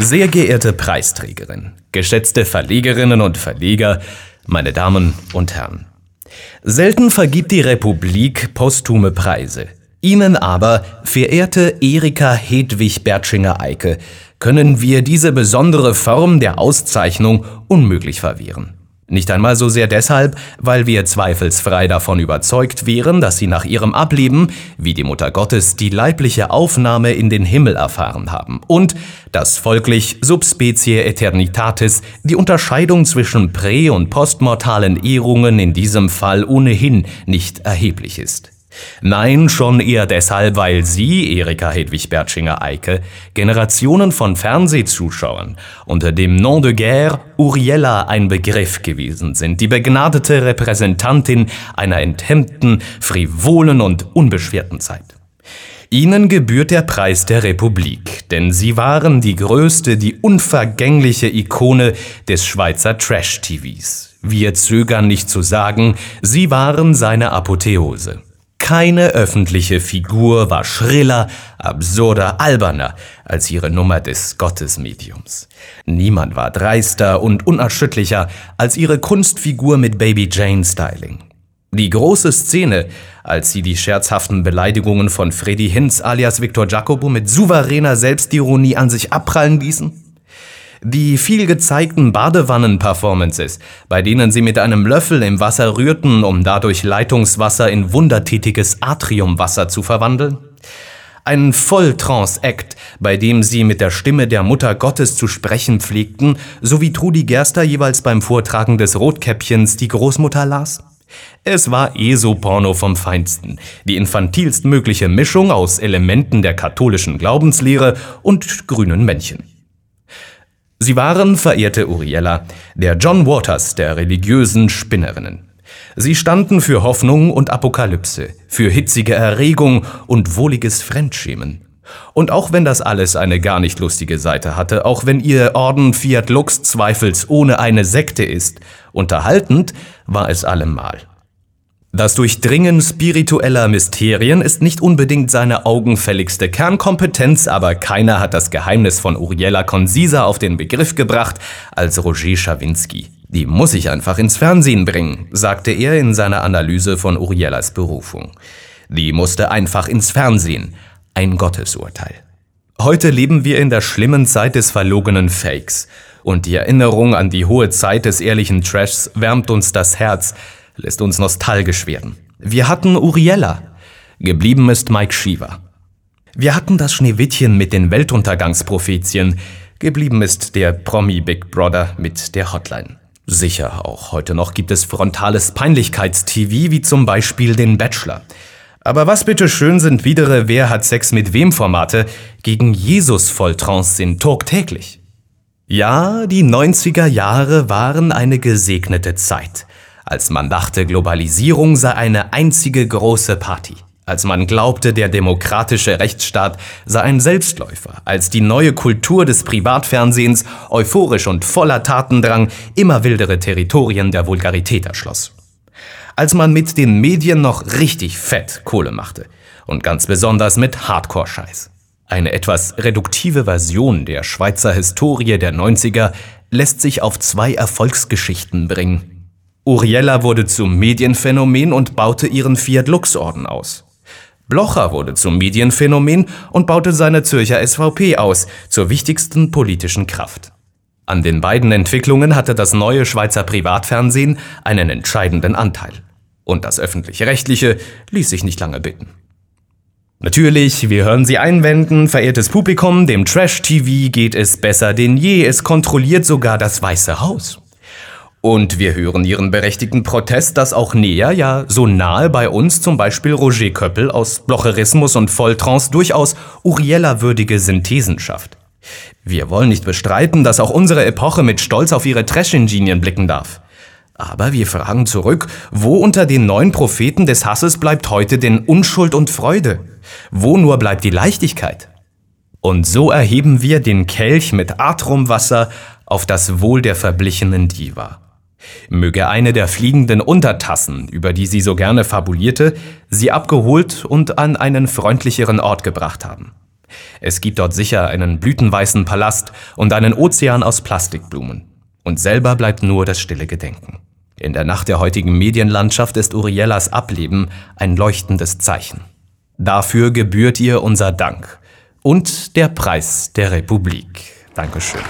Sehr geehrte Preisträgerin, geschätzte Verlegerinnen und Verleger, meine Damen und Herren. Selten vergibt die Republik posthume Preise. Ihnen aber, verehrte Erika Hedwig Bertschinger-Eike, können wir diese besondere Form der Auszeichnung unmöglich verwehren. Nicht einmal so sehr deshalb, weil wir zweifelsfrei davon überzeugt wären, dass sie nach ihrem Ableben, wie die Mutter Gottes, die leibliche Aufnahme in den Himmel erfahren haben und dass folglich subspecie eternitatis die Unterscheidung zwischen prä- und postmortalen Ehrungen in diesem Fall ohnehin nicht erheblich ist. Nein, schon eher deshalb, weil Sie, Erika Hedwig Bertschinger-Eike, Generationen von Fernsehzuschauern unter dem Nom de Guerre Uriella ein Begriff gewesen sind, die begnadete Repräsentantin einer enthemmten, frivolen und unbeschwerten Zeit. Ihnen gebührt der Preis der Republik, denn Sie waren die größte, die unvergängliche Ikone des Schweizer Trash-TVs. Wir zögern nicht zu sagen, Sie waren seine Apotheose. Keine öffentliche Figur war schriller, absurder, alberner als ihre Nummer des Gottesmediums. Niemand war dreister und unerschütterlicher als ihre Kunstfigur mit Baby Jane Styling. Die große Szene, als sie die scherzhaften Beleidigungen von Freddy Hinz alias Victor Jacobo mit souveräner Selbstironie an sich abprallen ließen? Die viel gezeigten Badewannen-Performances, bei denen sie mit einem Löffel im Wasser rührten, um dadurch Leitungswasser in wundertätiges Atriumwasser zu verwandeln? Ein Volltrance-Act, bei dem sie mit der Stimme der Mutter Gottes zu sprechen pflegten, so wie Trudi Gerster jeweils beim Vortragen des Rotkäppchens die Großmutter las? Es war ESO-Porno vom Feinsten, die infantilst mögliche Mischung aus Elementen der katholischen Glaubenslehre und grünen Männchen. Sie waren, verehrte Uriella, der John Waters der religiösen Spinnerinnen. Sie standen für Hoffnung und Apokalypse, für hitzige Erregung und wohliges Fremdschämen. Und auch wenn das alles eine gar nicht lustige Seite hatte, auch wenn ihr Orden Fiat Lux zweifelsohne eine Sekte ist, unterhaltend war es allemal. Das Durchdringen spiritueller Mysterien ist nicht unbedingt seine augenfälligste Kernkompetenz, aber keiner hat das Geheimnis von Uriella konziser auf den Begriff gebracht als Roger Schawinski. Die muss ich einfach ins Fernsehen bringen, sagte er in seiner Analyse von Uriellas Berufung. Die musste einfach ins Fernsehen. Ein Gottesurteil. Heute leben wir in der schlimmen Zeit des verlogenen Fakes. Und die Erinnerung an die hohe Zeit des ehrlichen Trashs wärmt uns das Herz, lässt uns nostalgisch werden. Wir hatten Uriella. Geblieben ist Mike Shiva. Wir hatten das Schneewittchen mit den Weltuntergangsprophetien. Geblieben ist der Promi Big Brother mit der Hotline. Sicher, auch heute noch gibt es frontales Peinlichkeits-TV, wie zum Beispiel den Bachelor. Aber was bitteschön sind widere Wer hat Sex mit wem Formate gegen Jesus Volltrance sind tagtäglich. Ja, die 90er Jahre waren eine gesegnete Zeit als man dachte, Globalisierung sei eine einzige große Party, als man glaubte, der demokratische Rechtsstaat sei ein Selbstläufer, als die neue Kultur des Privatfernsehens euphorisch und voller Tatendrang immer wildere Territorien der Vulgarität erschloss. Als man mit den Medien noch richtig fett Kohle machte und ganz besonders mit Hardcore-Scheiß. Eine etwas reduktive Version der Schweizer Historie der 90er lässt sich auf zwei Erfolgsgeschichten bringen, Uriella wurde zum Medienphänomen und baute ihren Fiat Lux Orden aus. Blocher wurde zum Medienphänomen und baute seine Zürcher SVP aus, zur wichtigsten politischen Kraft. An den beiden Entwicklungen hatte das neue Schweizer Privatfernsehen einen entscheidenden Anteil. Und das öffentlich-rechtliche ließ sich nicht lange bitten. Natürlich, wir hören Sie einwenden, verehrtes Publikum, dem Trash-TV geht es besser denn je, es kontrolliert sogar das Weiße Haus. Und wir hören ihren berechtigten Protest, dass auch näher, ja so nahe bei uns zum Beispiel Roger Köppel aus Blocherismus und Volltrance durchaus Uriella-würdige Synthesen schafft. Wir wollen nicht bestreiten, dass auch unsere Epoche mit Stolz auf ihre Trash-Ingenien blicken darf. Aber wir fragen zurück, wo unter den neuen Propheten des Hasses bleibt heute denn Unschuld und Freude? Wo nur bleibt die Leichtigkeit? Und so erheben wir den Kelch mit Atrumwasser auf das Wohl der verblichenen Diva. Möge eine der fliegenden Untertassen, über die sie so gerne fabulierte, sie abgeholt und an einen freundlicheren Ort gebracht haben. Es gibt dort sicher einen blütenweißen Palast und einen Ozean aus Plastikblumen. Und selber bleibt nur das stille Gedenken. In der Nacht der heutigen Medienlandschaft ist Uriellas Ableben ein leuchtendes Zeichen. Dafür gebührt ihr unser Dank und der Preis der Republik. Dankeschön.